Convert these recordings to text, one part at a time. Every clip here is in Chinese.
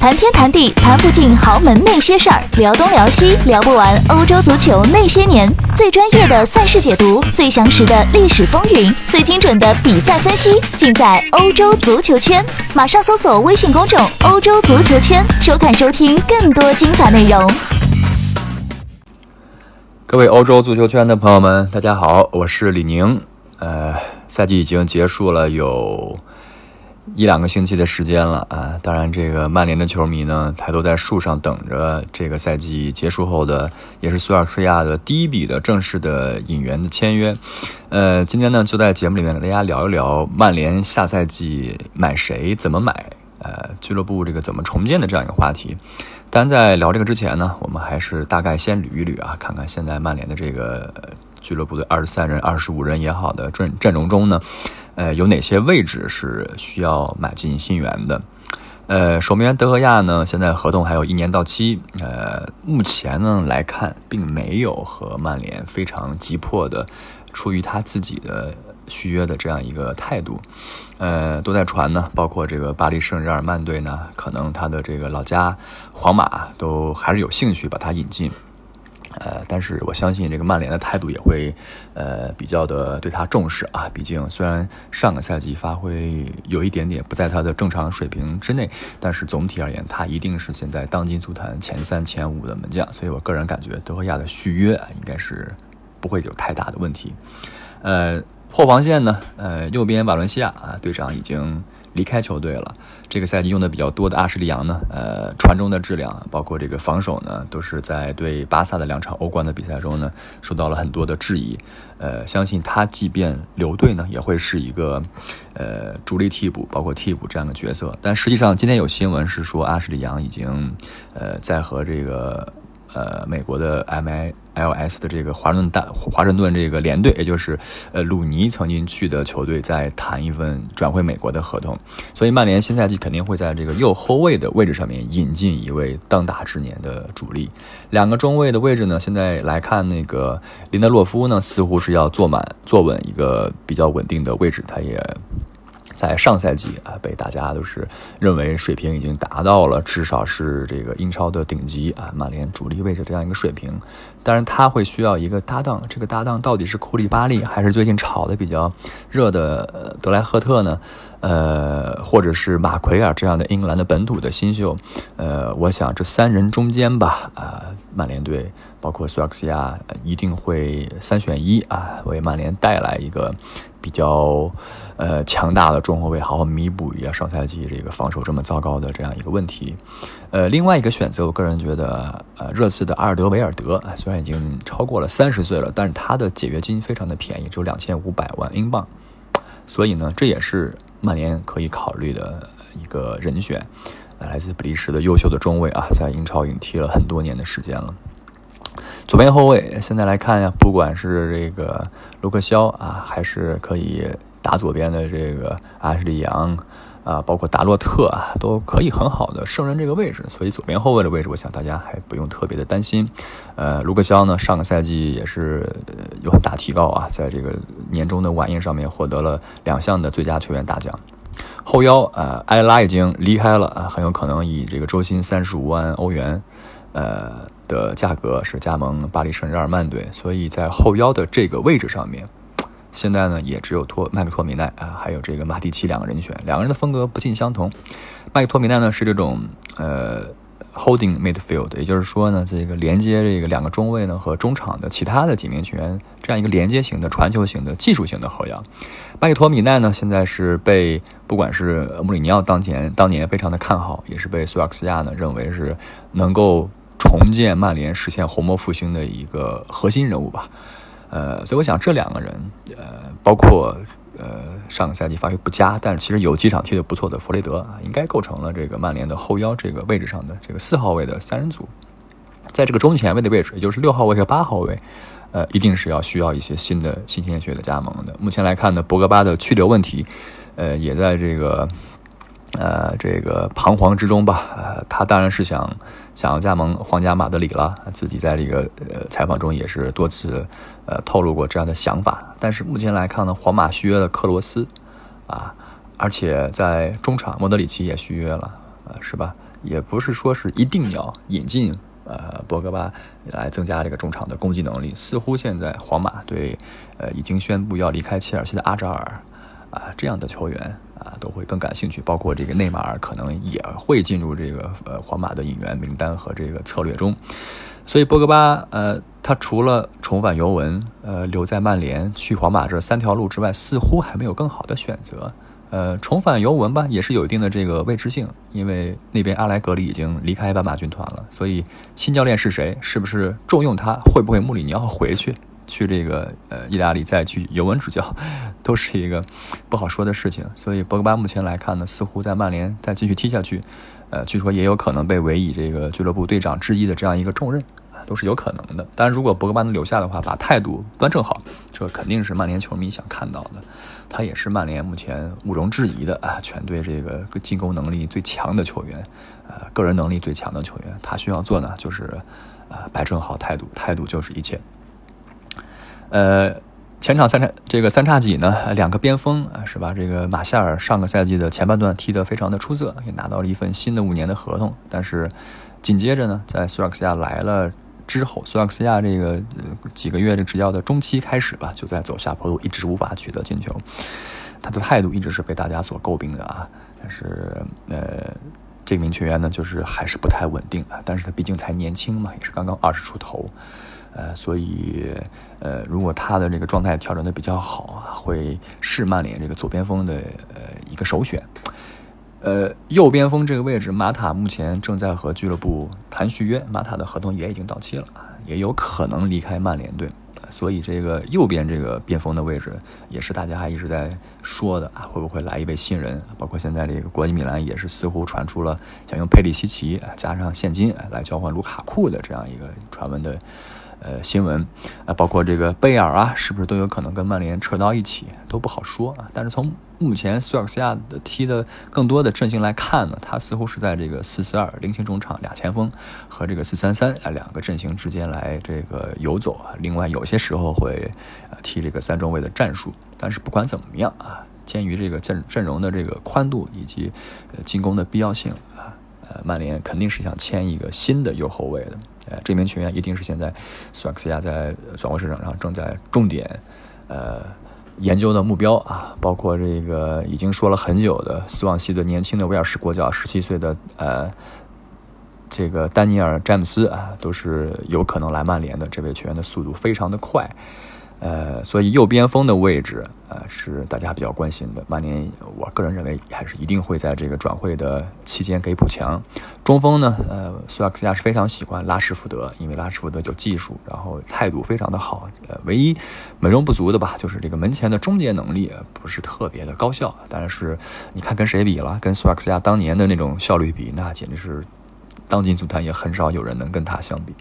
谈天谈地谈不尽豪门那些事儿，聊东聊西聊不完欧洲足球那些年。最专业的赛事解读，最详实的历史风云，最精准的比赛分析，尽在欧洲足球圈。马上搜索微信公众“欧洲足球圈”，收看收听更多精彩内容。各位欧洲足球圈的朋友们，大家好，我是李宁。呃，赛季已经结束了，有。一两个星期的时间了啊！当然，这个曼联的球迷呢，他都在树上等着这个赛季结束后的，也是苏尔斯亚的第一笔的正式的引援的签约。呃，今天呢，就在节目里面跟大家聊一聊曼联下赛季买谁、怎么买，呃，俱乐部这个怎么重建的这样一个话题。但，在聊这个之前呢，我们还是大概先捋一捋啊，看看现在曼联的这个俱乐部的二十三人、二十五人也好的阵阵容中呢。呃，有哪些位置是需要买进新援的？呃，守门员德赫亚呢，现在合同还有一年到期。呃，目前呢来看，并没有和曼联非常急迫的，出于他自己的续约的这样一个态度。呃，都在传呢，包括这个巴黎圣日耳曼队呢，可能他的这个老家皇马都还是有兴趣把他引进。呃，但是我相信这个曼联的态度也会，呃，比较的对他重视啊。毕竟虽然上个赛季发挥有一点点不在他的正常水平之内，但是总体而言，他一定是现在当今足坛前三、前五的门将。所以我个人感觉，德赫亚的续约应该是不会有太大的问题。呃，后防线呢，呃，右边瓦伦西亚啊，队长已经。离开球队了。这个赛季用的比较多的阿什利杨呢，呃，传中的质量，包括这个防守呢，都是在对巴萨的两场欧冠的比赛中呢，受到了很多的质疑。呃，相信他即便留队呢，也会是一个，呃，主力替补，包括替补这样的角色。但实际上，今天有新闻是说，阿什利杨已经，呃，在和这个。呃，美国的 M I L S 的这个华盛顿大华盛顿这个联队，也就是呃鲁尼曾经去的球队，在谈一份转会美国的合同，所以曼联新赛季肯定会在这个右后卫的位置上面引进一位当打之年的主力。两个中卫的位置呢，现在来看，那个林德洛夫呢，似乎是要坐满坐稳一个比较稳定的位置，他也。在上赛季啊，被大家都是认为水平已经达到了至少是这个英超的顶级啊，曼联主力位置这样一个水平。当然，他会需要一个搭档，这个搭档到底是库里巴利，还是最近炒的比较热的德莱赫特呢？呃，或者是马奎尔这样的英格兰的本土的新秀？呃，我想这三人中间吧，啊，曼联队包括苏尔克西亚一定会三选一啊，为曼联带来一个。比较，呃，强大的中后卫，好好弥补一下上赛季这个防守这么糟糕的这样一个问题。呃，另外一个选择，我个人觉得，呃，热刺的阿尔德维尔德，虽然已经超过了三十岁了，但是他的解约金非常的便宜，只有两千五百万英镑，所以呢，这也是曼联可以考虑的一个人选。来自比利时的优秀的中卫啊，在英超已经踢了很多年的时间了。左边后卫，现在来看呀，不管是这个卢克肖啊，还是可以打左边的这个阿什利杨啊，包括达洛特啊，都可以很好的胜任这个位置。所以左边后卫的位置，我想大家还不用特别的担心。呃，卢克肖呢，上个赛季也是有很大提高啊，在这个年终的晚宴上面获得了两项的最佳球员大奖。后腰呃，埃拉已经离开了，很有可能以这个周薪三十五万欧元，呃。的价格是加盟巴黎圣日耳曼队，所以在后腰的这个位置上面，现在呢也只有托麦克托米奈啊，还有这个马蒂奇两个人选，两个人的风格不尽相同。麦克托米奈呢是这种呃 holding midfield，也就是说呢这个连接这个两个中卫呢和中场的其他的几名球员这样一个连接型的传球型的技术型的后腰。麦克托米奈呢现在是被不管是穆里尼奥当前当年非常的看好，也是被苏尔克斯亚呢认为是能够。重建曼联，实现红魔复兴的一个核心人物吧，呃，所以我想这两个人，呃，包括呃上个赛季发挥不佳，但是其实有几场踢得不错的弗雷德，应该构成了这个曼联的后腰这个位置上的这个四号位的三人组，在这个中前卫的位置，也就是六号位和八号位，呃，一定是要需要一些新的新鲜血的加盟的。目前来看呢，博格巴的去留问题，呃，也在这个。呃，这个彷徨之中吧，呃，他当然是想想要加盟皇家马德里了，自己在这个呃采访中也是多次呃透露过这样的想法。但是目前来看呢，皇马续约了克罗斯，啊，而且在中场莫德里奇也续约了，呃，是吧？也不是说是一定要引进呃博格巴来增加这个中场的攻击能力。似乎现在皇马对呃已经宣布要离开切尔西的阿扎尔啊这样的球员啊都会更感兴趣，包括这个内马尔可能也会进入这个呃皇马的引援名单和这个策略中。所以博格巴，呃，他除了重返尤文，呃，留在曼联，去皇马这三条路之外，似乎还没有更好的选择。呃，重返尤文吧，也是有一定的这个未知性，因为那边阿莱格里已经离开斑马军团了，所以新教练是谁，是不是重用他，会不会穆里尼奥回去，去这个呃意大利再去尤文执教，都是一个不好说的事情。所以博格巴目前来看呢，似乎在曼联再继续踢下去。呃，据说也有可能被委以这个俱乐部队长之一的这样一个重任，都是有可能的。但，如果博格巴能留下的话，把态度端正好，这肯定是曼联球迷想看到的。他也是曼联目前毋庸置疑的啊，全队这个进攻能力最强的球员，呃，个人能力最强的球员。他需要做呢，就是啊，摆正好态度，态度就是一切。呃。前场三叉这个三叉戟呢，两个边锋啊，是吧？这个马夏尔上个赛季的前半段踢得非常的出色，也拿到了一份新的五年的合同。但是紧接着呢，在苏尔克斯亚来了之后，苏尔克斯亚这个几个月的执教的中期开始吧，就在走下坡路，一直无法取得进球。他的态度一直是被大家所诟病的啊。但是呃，这名球员呢，就是还是不太稳定啊。但是他毕竟才年轻嘛，也是刚刚二十出头。呃，所以，呃，如果他的这个状态调整的比较好啊，会是曼联这个左边锋的呃一个首选。呃，右边锋这个位置，马塔目前正在和俱乐部谈续约，马塔的合同也已经到期了，也有可能离开曼联队。所以这个右边这个边锋的位置，也是大家还一直在说的啊，会不会来一位新人？包括现在这个国际米兰也是似乎传出了想用佩里西奇加上现金来交换卢卡库的这样一个传闻的。呃，新闻啊，包括这个贝尔啊，是不是都有可能跟曼联扯到一起，都不好说啊。但是从目前苏尔克斯亚的踢的更多的阵型来看呢，他似乎是在这个四四二菱形中场俩前锋和这个四三三啊两个阵型之间来这个游走啊。另外有些时候会踢这个三中卫的战术。但是不管怎么样啊，鉴于这个阵阵容的这个宽度以及进攻的必要性啊，呃，曼联肯定是想签一个新的右后卫的。呃，这名球员一定是现在索尔克斯亚在转会市场上正在重点呃研究的目标啊，包括这个已经说了很久的斯旺西的年轻的威尔士国脚，十七岁的呃这个丹尼尔詹姆斯啊，都是有可能来曼联的。这位球员的速度非常的快。呃，所以右边锋的位置，呃，是大家比较关心的。曼联，我个人认为还是一定会在这个转会的期间给补强。中锋呢，呃，苏亚克斯亚是非常喜欢拉什福德，因为拉什福德有技术，然后态度非常的好。呃，唯一美中不足的吧，就是这个门前的终结能力不是特别的高效。但是你看跟谁比了？跟苏亚克斯亚当年的那种效率比，那简直是当今足坛也很少有人能跟他相比。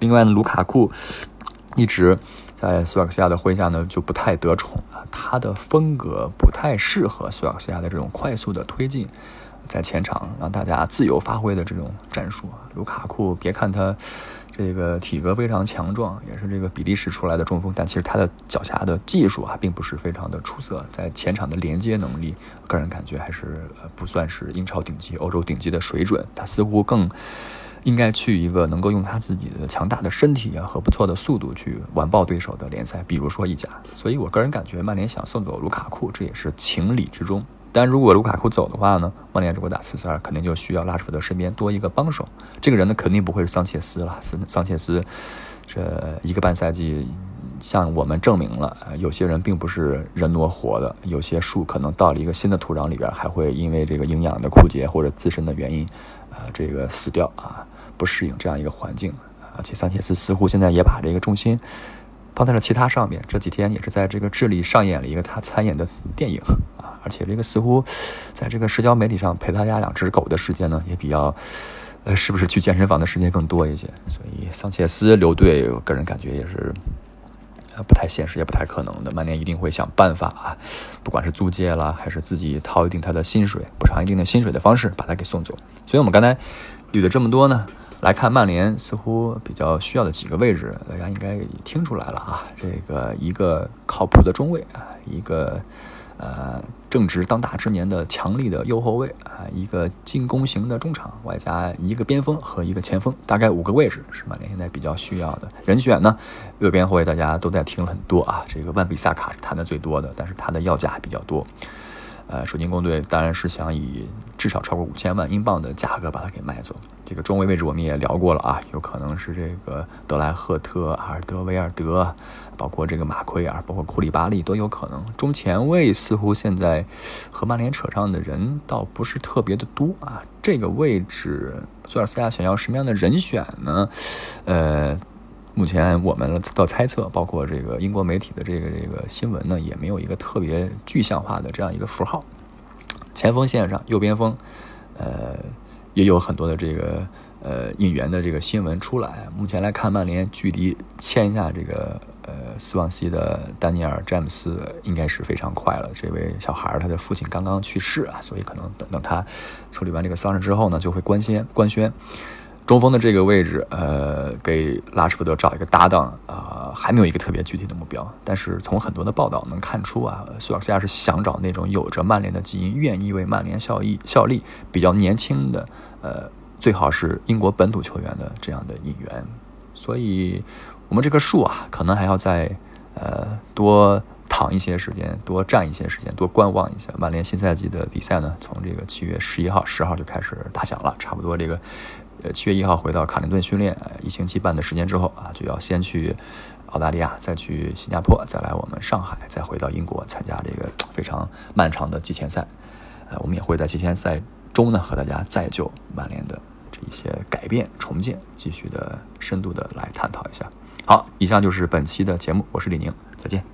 另外呢，卢卡库一直。在苏尔克西亚的麾下呢，就不太得宠啊。他的风格不太适合苏尔克西亚的这种快速的推进，在前场让大家自由发挥的这种战术。卢卡库，别看他这个体格非常强壮，也是这个比利时出来的中锋，但其实他的脚下的技术啊，并不是非常的出色。在前场的连接能力，个人感觉还是不算是英超顶级、欧洲顶级的水准。他似乎更。应该去一个能够用他自己的强大的身体啊和不错的速度去完爆对手的联赛，比如说意甲。所以我个人感觉，曼联想送走卢卡库，这也是情理之中。但如果卢卡库走的话呢，曼联如果打四四二，肯定就需要拉什福德身边多一个帮手。这个人呢，肯定不会是桑切斯了。桑桑切斯这一个半赛季，向我们证明了，有些人并不是人挪活的，有些树可能到了一个新的土壤里边，还会因为这个营养的枯竭或者自身的原因，啊，这个死掉啊。不适应这样一个环境，而且桑切斯似乎现在也把这个重心放在了其他上面。这几天也是在这个智利上演了一个他参演的电影啊，而且这个似乎在这个社交媒体上陪他家两只狗的时间呢也比较，呃，是不是去健身房的时间更多一些？所以桑切斯留队，我个人感觉也是不太现实，也不太可能的。曼联一定会想办法啊，不管是租借了，还是自己掏一定他的薪水，补偿一定的薪水的方式把他给送走。所以我们刚才捋了这么多呢。来看曼联似乎比较需要的几个位置，大家应该听出来了啊。这个一个靠谱的中卫啊，一个呃正值当打之年的强力的右后卫啊，一个进攻型的中场，外加一个边锋和一个前锋，大概五个位置是曼联现在比较需要的人选呢。右边后卫大家都在听很多啊，这个万比萨卡谈的最多的，但是他的要价比较多。呃，水晶宫队当然是想以至少超过五千万英镑的价格把它给卖走。这个中卫位置我们也聊过了啊，有可能是这个德莱赫特、阿尔德维尔德，包括这个马奎尔，包括库里巴利都有可能。中前卫似乎现在和曼联扯上的人倒不是特别的多啊。这个位置，索尔斯亚想要什么样的人选呢？呃。目前我们的猜测，包括这个英国媒体的这个这个新闻呢，也没有一个特别具象化的这样一个符号。前锋线上，右边锋，呃，也有很多的这个呃引援的这个新闻出来。目前来看，曼联距离签下这个呃斯旺西的丹尼尔·詹姆斯应该是非常快了。这位小孩他的父亲刚刚去世啊，所以可能等等他处理完这个丧事之后呢，就会官宣官宣。中锋的这个位置，呃，给拉什福德找一个搭档，啊，还没有一个特别具体的目标。但是从很多的报道能看出啊，苏尔斯亚是想找那种有着曼联的基因、愿意为曼联效力、效力、比较年轻的，呃，最好是英国本土球员的这样的引援。所以，我们这棵树啊，可能还要再，呃，多躺一些时间，多站一些时间，多观望一下。曼联新赛季的比赛呢，从这个七月十一号、十号就开始打响了，差不多这个。呃，七月一号回到卡林顿训练，一星期半的时间之后啊，就要先去澳大利亚，再去新加坡，再来我们上海，再回到英国参加这个非常漫长的季前赛。呃，我们也会在季前赛中呢，和大家再就曼联的这一些改变、重建，继续的深度的来探讨一下。好，以上就是本期的节目，我是李宁，再见。